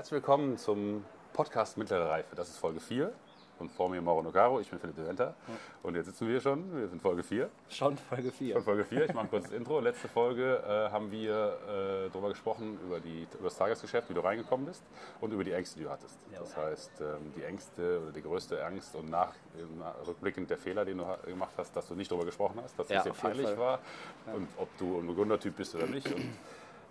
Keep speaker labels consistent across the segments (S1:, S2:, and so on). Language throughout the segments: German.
S1: Herzlich willkommen zum Podcast Mittlere Reife. Das ist Folge 4. Und vor mir Mauro Nogaro, ich bin Philipp de Venter. Und jetzt sitzen wir schon, wir sind Folge 4.
S2: Schon Folge 4.
S1: Schon Folge 4, ich mache ein kurzes Intro. Letzte Folge äh, haben wir äh, darüber gesprochen, über, die, über das Tagesgeschäft, wie du reingekommen bist und über die Ängste, die du hattest.
S2: Ja.
S1: Das heißt, ähm, die Ängste oder die größte Angst und nach, äh, rückblickend der Fehler, den du gemacht hast, dass du nicht darüber gesprochen hast, dass
S2: Ja,
S1: es dir peinlich war und ob du ein Begründertyp bist oder nicht. Und,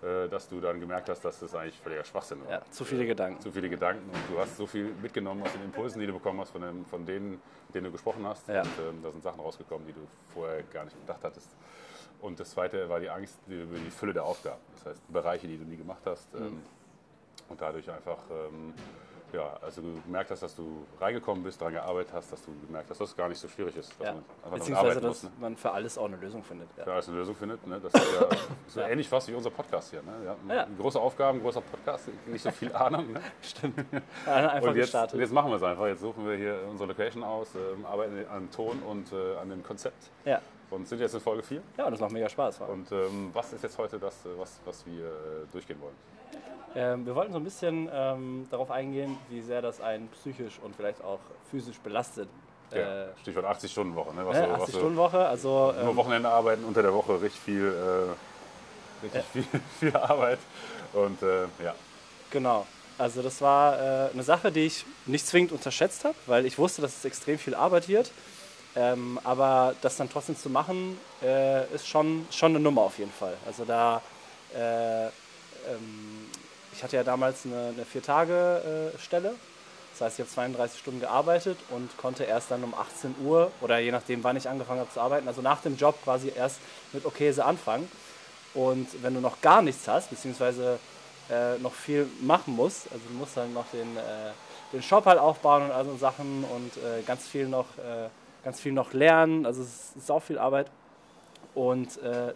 S1: dass du dann gemerkt hast, dass das eigentlich völliger Schwachsinn war.
S2: Ja, zu viele Gedanken.
S1: Zu viele Gedanken und du hast so viel mitgenommen aus den Impulsen, die du bekommen hast, von, dem, von denen, mit denen du gesprochen hast.
S2: Ja.
S1: Und ähm, da sind Sachen rausgekommen, die du vorher gar nicht gedacht hattest. Und das zweite war die Angst über die Fülle der Aufgaben. Das heißt, Bereiche, die du nie gemacht hast.
S2: Mhm.
S1: Ähm, und dadurch einfach, ähm, ja, also du gemerkt hast, dass du reingekommen bist, daran gearbeitet hast, dass du gemerkt hast, dass es gar nicht so schwierig ist. Dass
S2: Ja.
S1: man
S2: Beziehungsweise, dass
S1: muss, ne?
S2: man für alles auch eine Lösung findet.
S1: Für
S2: Ja.
S1: alles eine Lösung findet. Ne? Das ist ja so
S2: Ja.
S1: ähnlich fast wie unser Podcast hier. Ne?
S2: Ja.
S1: Große Aufgaben, großer Podcast, nicht so viel Ahnung. Ne?
S2: Stimmt. Einfach
S1: Und jetzt,
S2: gestartet.
S1: jetzt machen wir es einfach. Jetzt suchen wir hier unsere Location aus, ähm, arbeiten an Ton und äh, an dem Konzept
S2: ja.
S1: und sind jetzt in Folge 4.
S2: ja, und das macht mega Spaß.
S1: Und ähm, was ist jetzt heute das, äh, was, was wir äh, durchgehen wollen?
S2: Ähm, wir wollten so ein bisschen ähm, darauf eingehen, wie sehr das einen psychisch und vielleicht auch physisch belastet.
S1: Ja,
S2: Äh,
S1: Stichwort 80-Stunden-Woche. Ne? Was
S2: ne,
S1: so- was so-
S2: 80-Stunden-Woche, also
S1: Nur
S2: ähm,
S1: Wochenende arbeiten, unter der Woche richtig viel, äh, richtig viel, viel Arbeit. Und äh, ja,
S2: Genau. Also das war äh, eine Sache, die ich nicht zwingend unterschätzt habe, weil ich wusste, dass es extrem viel Arbeit wird. Ähm, aber das dann trotzdem zu machen, äh, ist schon, schon eine Nummer auf jeden Fall. Also da, äh, ähm, ich hatte ja damals eine, eine Vier-Tage-Stelle. Das heißt, ich habe 32 Stunden gearbeitet und konnte erst dann um 18 Uhr oder je nachdem, wann ich angefangen habe zu arbeiten, also nach dem Job quasi erst mit Okese anfangen. Und wenn du noch gar nichts hast, beziehungsweise äh, noch viel machen musst, also du musst dann noch den, äh, den Shop halt aufbauen und all so Sachen und äh, ganz viel noch äh, ganz viel noch lernen, also es ist auch viel Arbeit und äh,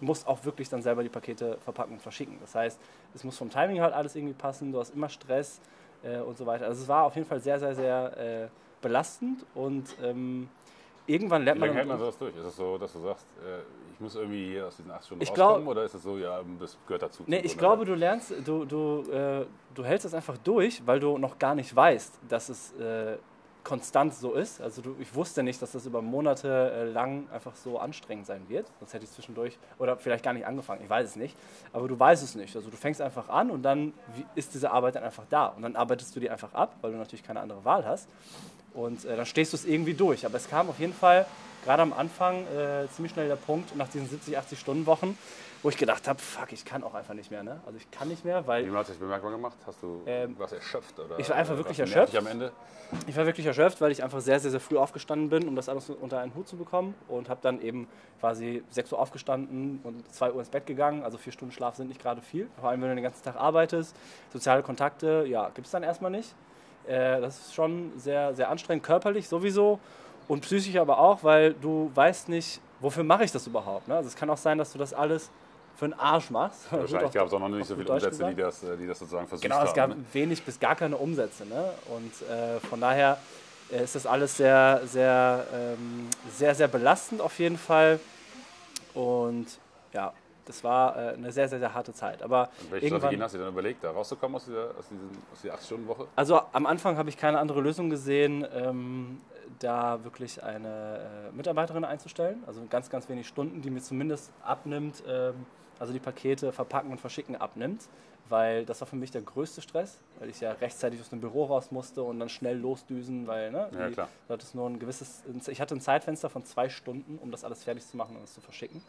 S2: musst auch wirklich dann selber die Pakete verpacken und verschicken. Das heißt, es muss vom Timing halt alles irgendwie passen, du hast immer Stress äh, und so weiter. Also es war auf jeden Fall sehr, sehr, sehr äh, belastend und ähm, irgendwann lernt
S1: wie
S2: man...
S1: lange hält man sowas durch? Ist es so, dass du sagst, äh, ich muss irgendwie hier aus diesen 8 Stunden
S2: Ich glaub-
S1: rauskommen? oder ist es so, ja, das gehört dazu?
S2: Nee, ich glaube,
S1: sein?
S2: du lernst, du, du, äh, du hältst das einfach durch, weil du noch gar nicht weißt, dass es äh, konstant so ist. Also du, ich wusste nicht, dass das über Monate äh, lang einfach so anstrengend sein wird. Sonst hätte ich zwischendurch oder vielleicht gar nicht angefangen. Ich weiß es nicht. Aber du weißt es nicht. Also du fängst einfach an und dann ist diese Arbeit dann einfach da. Und dann arbeitest du die einfach ab, weil du natürlich keine andere Wahl hast. Und äh, dann stehst du es irgendwie durch. Aber es kam auf jeden Fall gerade am Anfang äh, ziemlich schnell der Punkt, nach diesen 70, 80 Stunden Wochen, wo ich gedacht habe, fuck, ich kann auch einfach nicht mehr. Ne? Also ich kann nicht mehr, weil
S1: Wie hat sich bemerkbar gemacht? Hast du
S2: Ähm,
S1: was erschöpft? Oder,
S2: ich war einfach wirklich erschöpft.
S1: am Ende?
S2: ich war wirklich erschöpft, weil ich einfach sehr, sehr, sehr früh aufgestanden bin, um das alles unter einen Hut zu bekommen. Und habe dann eben quasi 6 Uhr aufgestanden und 2 Uhr ins Bett gegangen. Also vier Stunden Schlaf sind nicht gerade viel. Vor allem, wenn du den ganzen Tag arbeitest. Soziale Kontakte, ja, gibt es dann erstmal nicht. Äh, das ist schon sehr, sehr anstrengend, körperlich sowieso und psychisch aber auch, weil du weißt nicht, wofür mache ich das überhaupt. Ne? Also es kann auch sein, dass du das alles für einen Arsch machst.
S1: Wahrscheinlich gab es auch noch nicht so viele
S2: Deutsch
S1: Umsätze, die das, äh, die das sozusagen versucht
S2: Genau, es gab
S1: haben. Ne?
S2: wenig bis gar keine Umsätze. Ne? Und äh, von daher äh, ist das alles sehr, sehr, ähm, sehr, sehr belastend auf jeden Fall. Und ja, das war äh, eine sehr, sehr, sehr harte Zeit. Aber
S1: Und welche Strategien hast du dann überlegt, da rauszukommen aus dieser, aus diesen, aus dieser 8-Stunden-Woche?
S2: also am Anfang habe ich keine andere Lösung gesehen, ähm, da wirklich eine äh, Mitarbeiterin einzustellen. Also ganz, ganz wenig Stunden, die mir zumindest abnimmt, ähm, also die Pakete verpacken und verschicken abnimmt. Weil das war für mich der größte Stress, weil ich ja rechtzeitig aus dem Büro raus musste und dann schnell losdüsen, weil ne,
S1: Ja,
S2: die-
S1: klar.
S2: hattest nur ein gewisses, ich hatte ein Zeitfenster von zwei Stunden, um das alles fertig zu machen und es zu verschicken.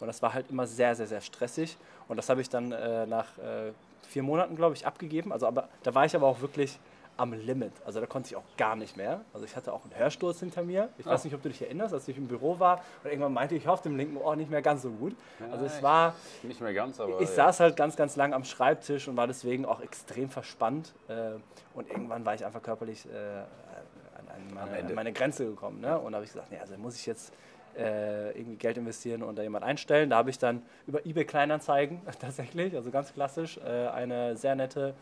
S2: Und das war halt immer sehr, sehr, sehr stressig. Und das habe ich dann äh, nach äh, vier Monaten, glaube ich, abgegeben. Also aber da war ich aber auch wirklich am Limit. Also da konnte ich auch gar nicht mehr. Also ich hatte auch einen Hörsturz hinter mir. Ich weiß
S1: Ah.
S2: nicht, ob du dich erinnerst, als ich im Büro war und irgendwann meinte ich auf dem linken Ohr nicht mehr ganz so gut. Also es
S1: ich-
S2: war,
S1: Nicht mehr ganz, aber.
S2: ich
S1: ja.
S2: saß halt ganz, ganz lang am Schreibtisch und war deswegen auch extrem verspannt. Äh, und irgendwann war ich einfach körperlich äh, an, meine, an meine Grenze gekommen. Ne? Und da habe ich gesagt, nee, also muss ich jetzt äh, irgendwie Geld investieren und da jemand einstellen. Da habe ich dann über eBay Kleinanzeigen tatsächlich, also ganz klassisch, eine sehr nette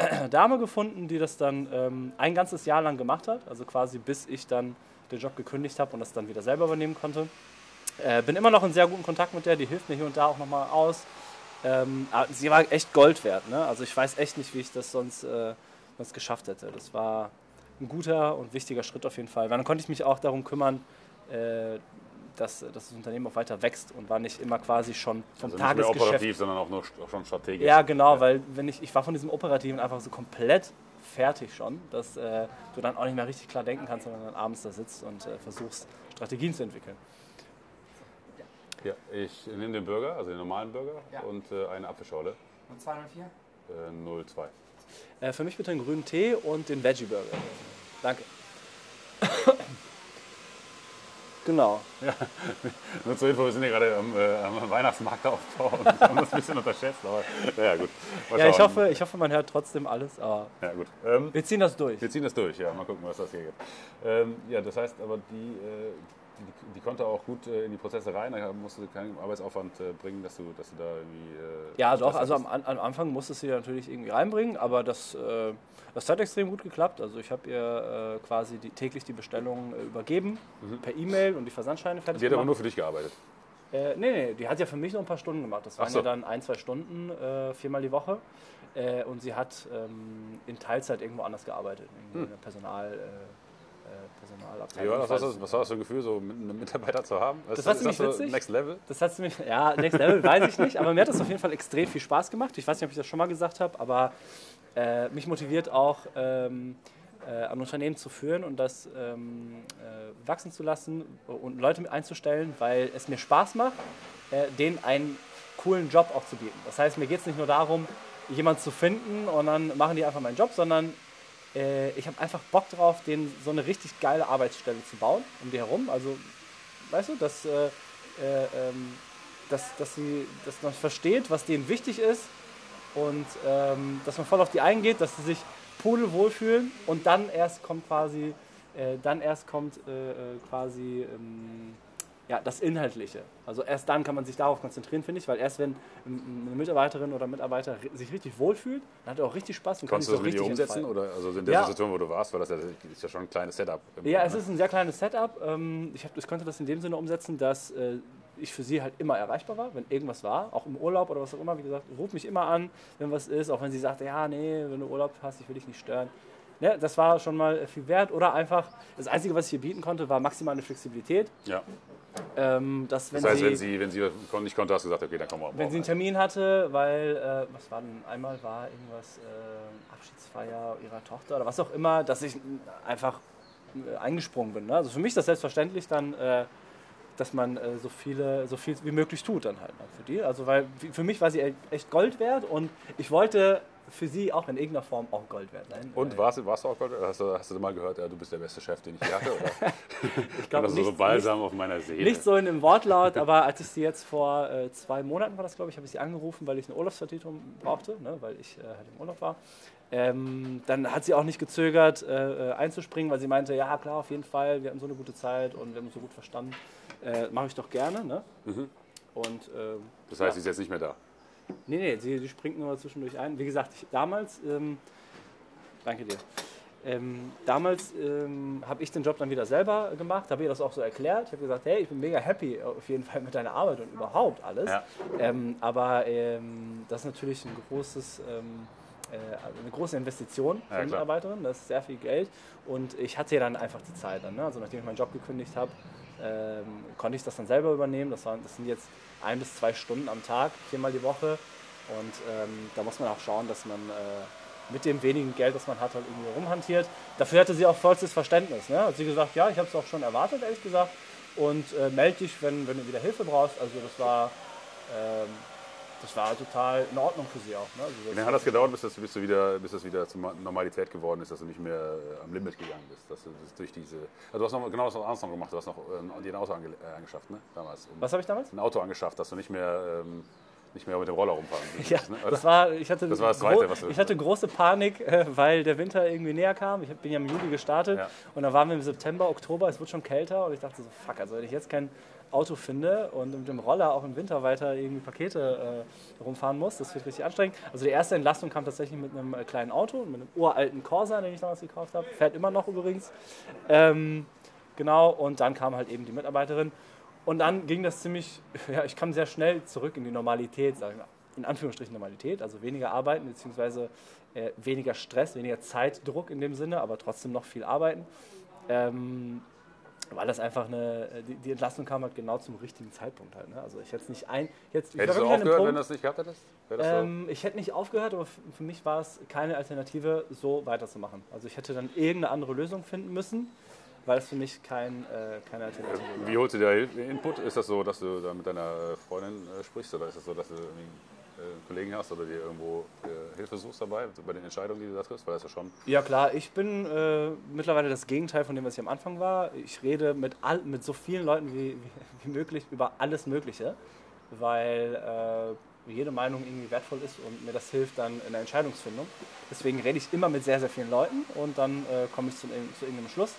S2: Dame gefunden, die das dann ähm, ein ganzes Jahr lang gemacht hat. Also quasi bis ich dann den Job gekündigt habe und das dann wieder selber übernehmen konnte. Äh, bin immer noch in sehr guten Kontakt mit der, die hilft mir hier und da auch nochmal aus. Ähm, sie war echt Gold wert. Ne? Also ich weiß echt nicht, wie ich das sonst, äh, sonst geschafft hätte. Das war ein guter und wichtiger Schritt auf jeden Fall. Weil dann konnte ich mich auch darum kümmern, äh, dass, dass, das Unternehmen auch weiter wächst und war nicht immer quasi schon vom
S1: also
S2: Tagesgeschäft.
S1: Nicht mehr operativ, sondern auch nur schon strategisch.
S2: Ja, genau, ja. weil wenn ich, ich war von diesem Operativen einfach so komplett fertig schon, dass äh, du dann auch nicht mehr richtig klar denken kannst, sondern dann abends da sitzt und äh, versuchst, Strategien zu entwickeln.
S1: Ja, ich nehme den Burger, also den normalen Burger
S3: Ja.
S1: und äh, eine Apfelschorle.
S3: Und 204?
S1: Äh, 02.
S2: Äh, für mich bitte einen grünen Tee und den Veggie Burger. Danke. Genau.
S1: Nur zur Info, wir sind hier gerade am, äh, am Weihnachtsmarktaufbau und haben das ein bisschen unterschätzt, aber naja, gut.
S2: Ja, ich hoffe, ich hoffe, man hört trotzdem alles, aber
S1: Ja, gut. Ähm,
S2: wir ziehen das durch.
S1: wir ziehen das durch, ja, mal gucken, was das hier gibt. Ähm, ja, das heißt aber, die, äh, die, die konnte auch gut äh, in die Prozesse rein, da musst du keinen Arbeitsaufwand äh, bringen, dass du, dass du da irgendwie. Äh,
S2: Ja, doch, also am, am Anfang musstest du sie natürlich irgendwie reinbringen, aber das, das hat extrem gut geklappt. Also ich habe ihr quasi die, täglich die Bestellungen übergeben per E-Mail und die Versandscheine fertig
S1: Mhm. Die hat aber nur für dich gearbeitet.
S2: Äh, nee, nee, die hat ja für mich noch ein paar Stunden gemacht. Das waren
S1: so.
S2: ja dann ein, zwei Stunden, äh, viermal die Woche. Äh, und sie hat ähm, in Teilzeit irgendwo anders gearbeitet, irgendwie in der Personal, äh, Personalabteilung.
S1: war das?
S2: Ich
S1: Was,
S2: weiß
S1: was, was war das für ein Gefühl, so mit einem Mitarbeiter zu haben?
S2: Das war ziemlich witzig.
S1: Next Level?
S2: Das hat mich, ja, Next Level weiß ich nicht, aber mir hat das auf jeden Fall extrem viel Spaß gemacht. Ich weiß nicht, ob ich das schon mal gesagt habe, aber äh, mich motiviert auch, ähm, äh, ein Unternehmen zu führen und das ähm, äh, wachsen zu lassen und Leute mit einzustellen, weil es mir Spaß macht, äh, denen einen coolen Job auch zu bieten. Das heißt, mir geht es nicht nur darum, jemanden zu finden und dann machen die einfach meinen Job, sondern äh, ich habe einfach Bock drauf, denen so eine richtig geile Arbeitsstelle zu bauen um die herum. Also, weißt du, dass, äh, äh, ähm, dass, dass, sie, dass man versteht, was denen wichtig ist und ähm, dass man voll auf die eingeht, dass sie sich pudelwohl fühlen und dann erst kommt quasi, äh, dann erst kommt äh, äh, quasi ähm, ja, das Inhaltliche. Also erst dann kann man sich darauf konzentrieren, finde ich, weil erst wenn eine Mitarbeiterin oder Mitarbeiter sich richtig wohlfühlt, dann hat er auch richtig Spaß und kann
S1: Konntest
S2: sich
S1: du
S2: so richtig
S1: umsetzen?
S2: entfalten.
S1: Oder also in der
S2: Ja.
S1: Situation, wo du warst, war das ist ja schon ein kleines Setup.
S2: Ja,
S1: Grunde,
S2: es
S1: ne?
S2: ist ein sehr kleines Setup. Ähm, Ich, hab, ich konnte das in dem Sinne umsetzen, dass äh, ich für sie halt immer erreichbar war, wenn irgendwas war, auch im Urlaub oder was auch immer. Wie gesagt, ruf mich immer an, wenn was ist, auch wenn sie sagt, ja, nee, wenn du Urlaub hast, ich will dich nicht stören. Ja, das war schon mal viel wert. Oder einfach, das Einzige, was ich hier bieten konnte, war maximale Flexibilität.
S1: Ja.
S2: Ähm, dass, wenn
S1: Das heißt,
S2: sie,
S1: wenn sie, wenn sie nicht konnte, hast du gesagt, okay, dann kommen wir
S2: wenn sie einen. Termin hatte, weil, äh, was war denn, einmal war irgendwas, äh, Abschiedsfeier ihrer Tochter oder was auch immer, dass ich einfach äh, eingesprungen bin. Ne? Also für mich ist das selbstverständlich dann, äh, dass man äh, so, viele, so viel wie möglich tut dann halt ne, für die. Also weil für mich war sie e- echt Gold wert und ich wollte für sie auch in irgendeiner Form auch Gold wert sein.
S1: Und
S2: Äh,
S1: warst, du- warst du auch Gold? Hast du, hast du mal gehört, ja, du bist der beste Chef, den ich hatte? Oder?
S2: ich glaube
S1: das ist so
S2: nicht,
S1: balsam auf meiner Seele.
S2: Nicht so in dem Wortlaut, aber als ich sie jetzt vor äh, zwei Monaten war das, glaube ich, habe ich sie angerufen, weil ich eine Urlaubsvertretung brauchte, ne, weil ich äh, halt im Urlaub war. Ähm, dann hat sie auch nicht gezögert, äh, äh, einzuspringen, weil sie meinte, ja klar, auf jeden Fall, wir hatten so eine gute Zeit und wir haben uns so gut verstanden. Äh, Mache ich doch gerne. Ne? Und ähm,
S1: Das heißt, sie ist jetzt nicht mehr da.
S2: Nee, nee, sie, sie springt nur zwischendurch ein. Wie gesagt, ich, damals, ähm, danke dir. Ähm, damals ähm, habe ich den Job dann wieder selber gemacht, habe ihr das auch so erklärt. Ich habe gesagt, hey, ich bin mega happy auf jeden Fall mit deiner Arbeit und überhaupt alles.
S1: Ja.
S2: Ähm, aber ähm, das ist natürlich ein großes, ähm, äh, eine große Investition für
S1: Ja.
S2: Mitarbeiterin. Das ist sehr viel Geld. Und ich hatte ja dann einfach die Zeit. Dann, ne? Also nachdem ich meinen Job gekündigt habe, ähm, konnte ich das dann selber übernehmen. Das, waren, das sind jetzt ein bis zwei Stunden am Tag, viermal die Woche. Und ähm, da muss man auch schauen, dass man äh, mit dem wenigen Geld, das man hat, halt irgendwie rumhantiert. Dafür hatte sie auch vollstes Verständnis. Ne? Hat sie gesagt, ja, ich habe es auch schon erwartet, ehrlich gesagt. Und äh, melde dich, wenn, wenn du wieder Hilfe brauchst. Also das war, ähm, das war total in Ordnung für sie auch. Ne? Also
S1: Wie lange hat das gedauert, bis das, bis du wieder, bis das wieder zur Normalität geworden ist, dass du nicht mehr äh, am Limit gegangen bist? Dass du das durch diese. Also du hast noch genau das anderes noch gemacht, du hast noch äh, dir ein Auto ange, äh, angeschafft, ne? Damals. Um,
S2: was habe ich damals?
S1: Ein Auto angeschafft, dass du nicht mehr, ähm, nicht mehr mit dem Roller rumfahren
S2: Ja,
S1: ne?
S2: Das war, ich hatte,
S1: Das war das Zweite, was du-
S2: ich hatte große Panik, äh, weil der Winter irgendwie näher kam. Ich bin ja im Juli gestartet
S1: Ja.
S2: und dann waren wir im September, Oktober, es wird schon kälter und ich dachte so, fuck, also wenn ich jetzt kein Auto finde und mit dem Roller auch im Winter weiter irgendwie Pakete äh, rumfahren muss, das wird richtig anstrengend. Also die erste Entlastung kam tatsächlich mit einem äh, kleinen Auto, mit einem uralten Corsa, den ich damals gekauft habe. Fährt immer noch übrigens. Ähm, genau, und dann kam halt eben die Mitarbeiterin. Und dann ging das ziemlich, ja, ich kam sehr schnell zurück in die Normalität, sag ich mal. in Anführungsstrichen Normalität, also weniger arbeiten, beziehungsweise äh, weniger Stress, weniger Zeitdruck in dem Sinne, aber trotzdem noch viel arbeiten. Ähm, weil das einfach eine, die, die, Entlassung kam halt genau zum richtigen Zeitpunkt halt. Ne? Also ich hätte es nicht ein. Jetzt,
S1: Hättest du aufgehört, Punkt, wenn du das nicht gehabt hättest?
S2: Ähm, ich hätte nicht aufgehört, aber für mich war es keine Alternative, so weiterzumachen. Also ich hätte dann irgendeine andere Lösung finden müssen, weil es für mich kein, äh, keine Alternative
S1: war. Wie holst du dir Input? Ist das so, dass du da mit deiner Freundin äh, sprichst oder ist das so, dass du äh, Kollegen hast oder dir irgendwo äh, Hilfe suchst dabei bei den Entscheidungen, die du da triffst? Weil das ja schon.
S2: Ja klar, ich bin äh, mittlerweile das Gegenteil von dem, was ich am Anfang war. Ich rede mit, all, mit so vielen Leuten wie, wie, wie möglich über alles Mögliche, weil äh, jede Meinung irgendwie wertvoll ist und mir das hilft dann in der Entscheidungsfindung. Deswegen rede ich immer mit sehr, sehr vielen Leuten und dann äh, komme ich zu, zu irgendeinem Schluss.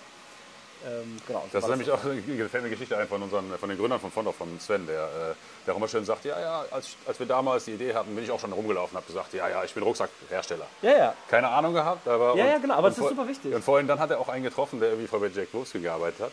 S1: Ähm, genau, das ist nämlich auch eine gefällt Geschichte ein von, unseren, von den Gründern von Fondorf, von Sven, der, äh, der auch immer schön sagt, ja, ja, als, als wir damals die Idee hatten, bin ich auch schon rumgelaufen und habe gesagt, ja, ja, ich bin Rucksackhersteller.
S2: Ja, ja.
S1: Keine Ahnung gehabt, aber...
S2: Ja, und, ja, genau, aber das ist super wichtig.
S1: Und vorhin dann hat er auch einen getroffen, der irgendwie vorher bei Jack Wolfsky gearbeitet hat.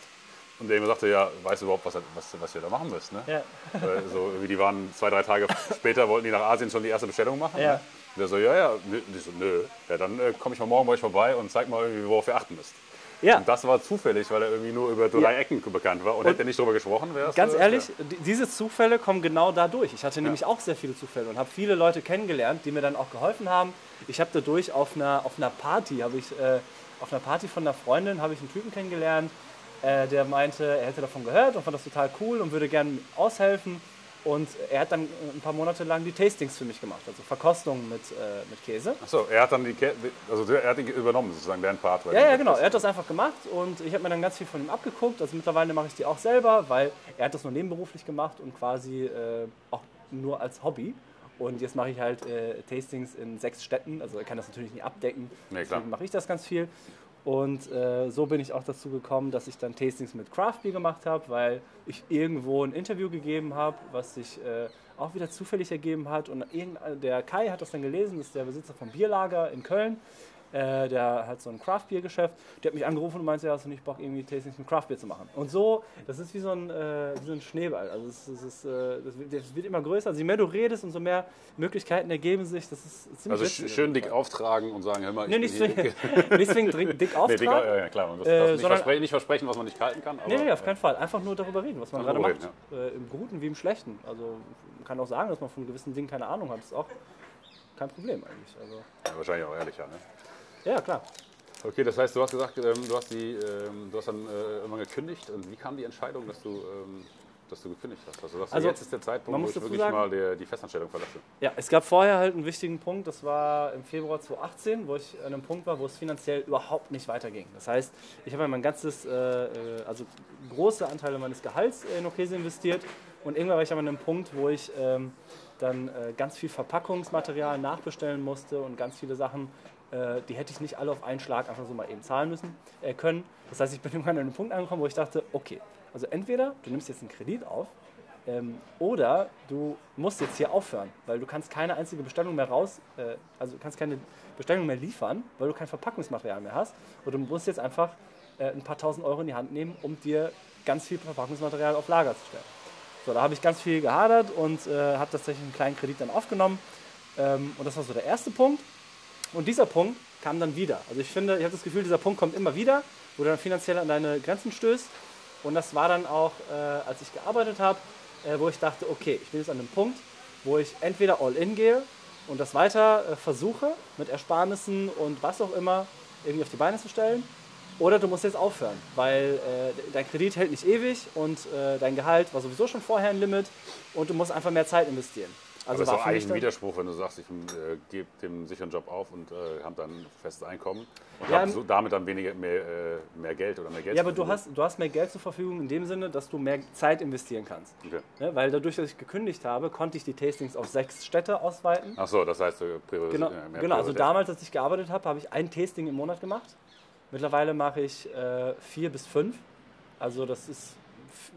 S1: Und der ihm sagte, ja, weißt du überhaupt, was, was, was ihr da machen müsst? Ne? Ja. so, die waren zwei, drei Tage später, wollten die nach Asien schon die erste Bestellung machen. Ja. Ne? Und der so, ja, ja, nö, so, nö. Ja, dann äh, komme ich mal morgen bei euch vorbei und zeig mal irgendwie, worauf ihr achten müsst. Ja. Und das war zufällig, weil er irgendwie nur über drei ja. Ecken bekannt war. Und, und hätte er nicht darüber gesprochen, wäre es.
S2: Ganz ehrlich, ja. diese Zufälle kommen genau dadurch. Ich hatte nämlich auch sehr viele Zufälle und habe viele Leute kennengelernt, die mir dann auch geholfen haben. Ich habe dadurch auf einer, auf einer Party, habe ich äh, auf einer Party von einer Freundin habe ich einen Typen kennengelernt, äh, der meinte, er hätte davon gehört und fand das total cool und würde gerne aushelfen. Und er hat dann ein paar Monate lang die Tastings für mich gemacht, also Verkostungen mit, äh, mit Käse.
S1: Achso, er hat dann die Käse, also er hat ihn übernommen sozusagen, dein Part.
S2: Ja, ja, genau. Er hat das einfach gemacht und ich habe mir dann ganz viel von ihm abgeguckt. Also mittlerweile mache ich die auch selber, weil er hat das nur nebenberuflich gemacht und quasi äh, auch nur als Hobby. Und jetzt mache ich halt äh, Tastings in sechs Städten. Also er kann das natürlich nicht abdecken. Nee, Deswegen mache ich das ganz viel. Und äh, so bin ich auch dazu gekommen, dass ich dann Tastings mit Craft Beer gemacht habe, weil ich irgendwo ein Interview gegeben habe, was sich äh, auch wieder zufällig ergeben hat. Und der Kai hat das dann gelesen, ist der Besitzer vom Bierlager in Köln äh, der hat so ein Craft-Bier-Geschäft, der hat mich angerufen und meinte, ja, hast du nicht Bock, irgendwie Tastings mit Craft-Bier zu machen? Und so, das ist wie so ein, äh, wie so ein Schneeball. Also es, es ist, äh, das, wird, das, wird, immer größer. Also je mehr du redest, umso mehr Möglichkeiten ergeben sich. Das ist
S1: ziemlich Also schön dick auftragen und sagen, hör mal,
S2: ich nee, nicht, zwing, nicht zwingend dick auftragen. Nee, dick,
S1: ja, klar. Und das, äh, nicht, versprechen, nicht, versprechen, was man nicht halten kann.
S2: Aber, nee, nee, auf keinen Fall. Einfach nur darüber reden, was man gerade macht. Ja. Äh, Im Guten wie im Schlechten. Also man kann auch sagen, dass man von gewissen Dingen keine Ahnung hat. Das ist auch kein Problem eigentlich. Also,
S1: ja, wahrscheinlich auch ehrlicher, ne?
S2: Ja, klar.
S1: Okay, das heißt, du hast gesagt, ähm, du, hast die, ähm, du hast dann äh, irgendwann gekündigt. Und wie kam die Entscheidung, dass du, ähm, dass du gekündigt hast? Also, also jetzt ist der Zeitpunkt, wo ich wirklich sagen, mal die, die, Festanstellung verlasse.
S2: Ja, es gab vorher halt einen wichtigen Punkt. Das war im Februar 2018, wo ich an einem Punkt war, wo es finanziell überhaupt nicht weiterging. Das heißt, ich habe mein ganzes, äh, äh, also große Anteile meines Gehalts in Okese investiert. Und irgendwann war ich aber an einem Punkt, wo ich ähm, dann äh, ganz viel Verpackungsmaterial nachbestellen musste und ganz viele Sachen äh, die hätte ich nicht alle auf einen Schlag einfach so mal eben zahlen müssen, äh, können. Das heißt, ich bin irgendwann an einem Punkt angekommen, wo ich dachte, okay, also entweder du nimmst jetzt einen Kredit auf ähm, oder du musst jetzt hier aufhören, weil du kannst keine einzige Bestellung mehr raus, äh, also du kannst keine Bestellung mehr liefern, weil du kein Verpackungsmaterial mehr hast. Oder du musst jetzt einfach äh, ein paar tausend Euro in die Hand nehmen, um dir ganz viel Verpackungsmaterial auf Lager zu stellen. So, da habe ich ganz viel gehadert und äh, habe tatsächlich einen kleinen Kredit dann aufgenommen. Ähm, und das war so der erste Punkt. Und dieser Punkt kam dann wieder. Also ich finde, ich habe das Gefühl, dieser Punkt kommt immer wieder, wo du dann finanziell an deine Grenzen stößt. Und das war dann auch, äh, als ich gearbeitet habe, äh, wo ich dachte, okay, ich bin jetzt an einem Punkt, wo ich entweder all in gehe und das weiter äh, versuche, mit Ersparnissen und was auch immer irgendwie auf die Beine zu stellen. Oder du musst jetzt aufhören, weil äh, dein Kredit hält nicht ewig und äh, dein Gehalt war sowieso schon vorher ein Limit und du musst einfach mehr Zeit investieren.
S1: Also Aber das ist auch eigentlich ein Widerspruch, wenn du sagst, ich äh, gebe dem sicheren Job auf und äh, habe dann festes Einkommen und ja, habe so, damit dann weniger, mehr, äh, mehr Geld oder mehr Geld
S2: Ja, aber du hast, du hast mehr Geld zur Verfügung in dem Sinne, dass du mehr Zeit investieren kannst. Okay. Ja, weil dadurch, dass ich gekündigt habe, konnte ich die Tastings auf sechs Städte ausweiten.
S1: Ach so, das heißt,
S2: Priorität, genau, mehr genau, also damals, als ich gearbeitet habe, habe ich ein Tasting im Monat gemacht. Mittlerweile mache ich äh, vier bis fünf. Also das ist,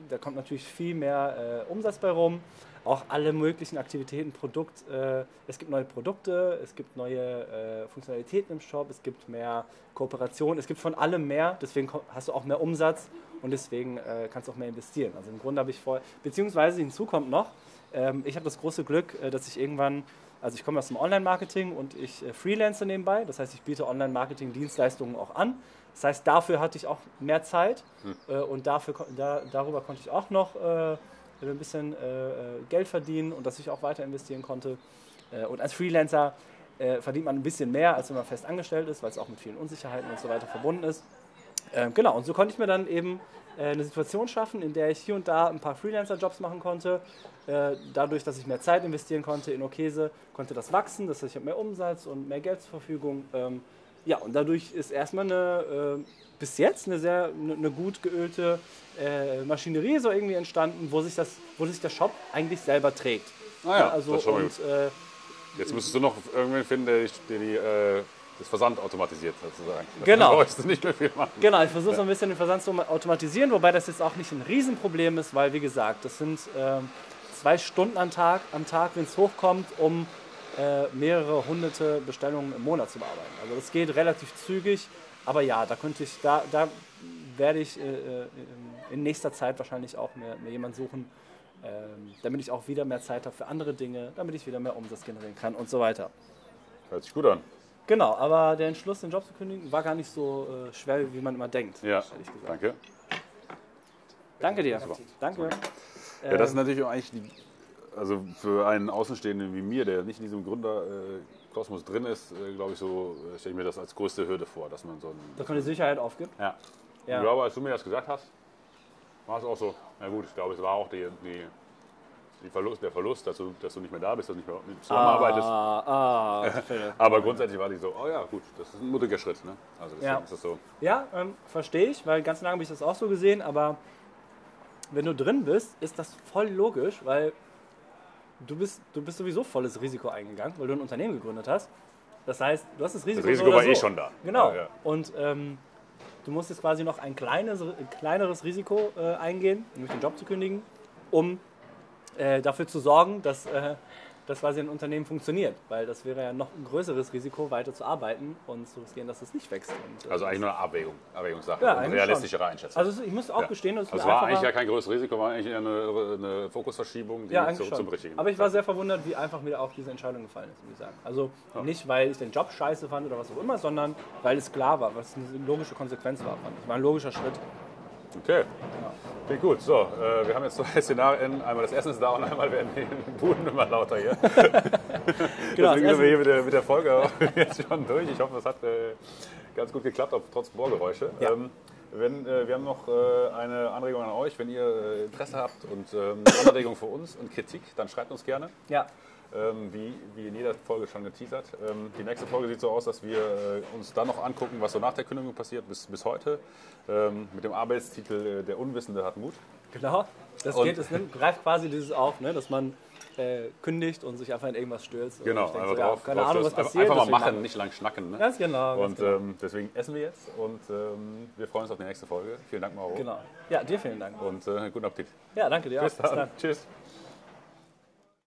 S2: da kommt natürlich viel mehr äh, Umsatz bei rum auch alle möglichen Aktivitäten, Produkt. Äh, es gibt neue Produkte, es gibt neue äh, Funktionalitäten im Shop, es gibt mehr Kooperation, es gibt von allem mehr. Deswegen hast du auch mehr Umsatz und deswegen äh, kannst du auch mehr investieren. Also im Grunde habe ich vor, beziehungsweise hinzu kommt noch, Ähm, ich habe das große Glück, äh, dass ich irgendwann, also ich komme aus dem Online-Marketing und ich äh, freelance nebenbei. Das heißt, ich biete Online-Marketing-Dienstleistungen auch an. Das heißt, dafür hatte ich auch mehr Zeit hm. äh, und dafür, da, darüber konnte ich auch noch äh, ein bisschen äh, äh, Geld verdienen und dass ich auch weiter investieren konnte. und als Freelancer verdient man ein bisschen mehr, als wenn man fest angestellt ist, weil es auch mit vielen Unsicherheiten und so weiter verbunden ist. Ähm, genau, und so konnte ich mir dann eben äh, eine Situation schaffen, in der ich hier und da ein paar Freelancer-Jobs machen konnte. Äh, dadurch, dass ich mehr Zeit investieren konnte in Okese, konnte das wachsen. Das heißt, ich habe mehr Umsatz und mehr Geld zur Verfügung. Ähm, ja, und dadurch ist erstmal eine, äh, bis jetzt eine sehr eine, gut geölte Maschinerie so irgendwie entstanden, wo sich, das, wo sich der Shop eigentlich selber trägt.
S1: Ah ja, also, das und, Jetzt müsstest du noch irgendwen finden, der, der die das Versand automatisiert sozusagen.
S2: Genau. brauchst du nicht mehr viel machen. Genau, ich versuche so ein bisschen den Versand zu automatisieren, wobei das jetzt auch nicht ein Riesenproblem ist, weil wie gesagt, das sind äh, zwei Stunden am Tag, am Tag wenn es hochkommt, um äh, mehrere hunderte Bestellungen im Monat zu bearbeiten. Also das geht relativ zügig, aber ja, da könnte ich, da, da werde ich äh, äh in nächster Zeit wahrscheinlich auch mir, mir jemanden suchen, ähm, damit ich auch wieder mehr Zeit habe für andere Dinge, damit ich wieder mehr Umsatz generieren kann und so weiter.
S1: Hört sich gut an.
S2: Genau, aber der Entschluss, den Job zu kündigen, war gar nicht so äh, schwer, wie man immer denkt.
S1: Ja, danke.
S2: Danke dir. Super. Danke.
S1: Ja, das ist natürlich auch eigentlich, die, also für einen Außenstehenden wie mir, der nicht in diesem Gründerkosmos drin ist, äh, glaube ich, so äh, stelle ich mir das als größte Hürde vor, dass man so ein,
S2: Dass man die Sicherheit aufgibt?
S1: Ja. ja. ja. aber als du mir das gesagt hast, war es auch so, na gut, ich glaube, es war auch die, die Verlust, der Verlust, dass du, dass du nicht mehr da bist, dass du nicht mehr zusammenarbeitest. Ah, ah, Aber grundsätzlich war die so, oh ja, gut, das ist ein mutiger Schritt. Ne?
S2: Also ja. ist das so. Ja, ähm, verstehe ich, weil ganz lange habe ich das auch so gesehen, aber wenn du drin bist, ist das voll logisch, weil du bist, du bist sowieso volles Risiko eingegangen, weil du ein Unternehmen gegründet hast. Das heißt, du hast das Risiko.
S1: Das Risiko war eh so. eh schon da.
S2: Genau. Ja, ja. Und ähm, du musst jetzt quasi noch ein kleines, kleineres Risiko äh, eingehen, nämlich den Job zu kündigen, um äh, dafür zu sorgen, dass äh, das quasi ein Unternehmen funktioniert, weil das wäre ja noch ein größeres Risiko, weiter zu arbeiten und zu riskieren, dass es nicht wächst. Und,
S1: äh, also eigentlich nur eine Abwägung, Abwägungssache, ja, eine realistischere Einschätzung.
S2: Also ich muss auch ja. gestehen, dass
S1: es also war eigentlich ja kein größeres Risiko, war eigentlich eine, eine Fokusverschiebung,
S2: die ja, zurück zum richtigen. Aber ich war sehr verwundert, wie einfach mir auch diese Entscheidung gefallen ist, muss ich sagen. Also ja. nicht, weil ich den Job scheiße fand oder was auch immer, sondern weil es klar war, was eine logische Konsequenz war. Es war ein logischer Schritt.
S1: Okay. Okay, gut. So, äh, wir haben jetzt zwei Szenarien. Einmal das Essen ist da und einmal werden die Buden immer lauter hier. genau, Deswegen sind wir hier mit der, mit der Folge jetzt schon durch. Ich hoffe, es hat äh, ganz gut geklappt, auch trotz Bohrgeräusche. Ja. Ähm, wenn, äh, wir haben noch äh, eine Anregung an euch. Wenn ihr äh, Interesse habt und ähm, Anregungen für uns und Kritik, dann schreibt uns gerne.
S2: Ja
S1: ähm, wie, wie in jeder Folge schon geteasert. Ähm, die nächste Folge sieht so aus, dass wir äh, uns dann noch angucken, was so nach der Kündigung passiert bis, bis heute. Ähm, mit dem Arbeitstitel äh, Der Unwissende hat Mut.
S2: Genau, das, geht, das nimmt, greift quasi dieses auf, ne, dass man äh, kündigt und sich einfach in irgendwas stürzt.
S1: Genau, einfach so, drauf. Ja, keine drauf Ahnung, was passiert. Einfach mal machen, nicht lang schnacken. Ne?
S2: Ganz genau.
S1: und
S2: genau.
S1: Ähm, deswegen essen wir jetzt und ähm, wir freuen uns auf die nächste Folge. Vielen Dank, Mauro.
S2: Genau. Ja, dir vielen Dank.
S1: Und äh, guten Appetit.
S2: Ja, danke dir
S1: Bis auch. Dann. Bis dann. Tschüss.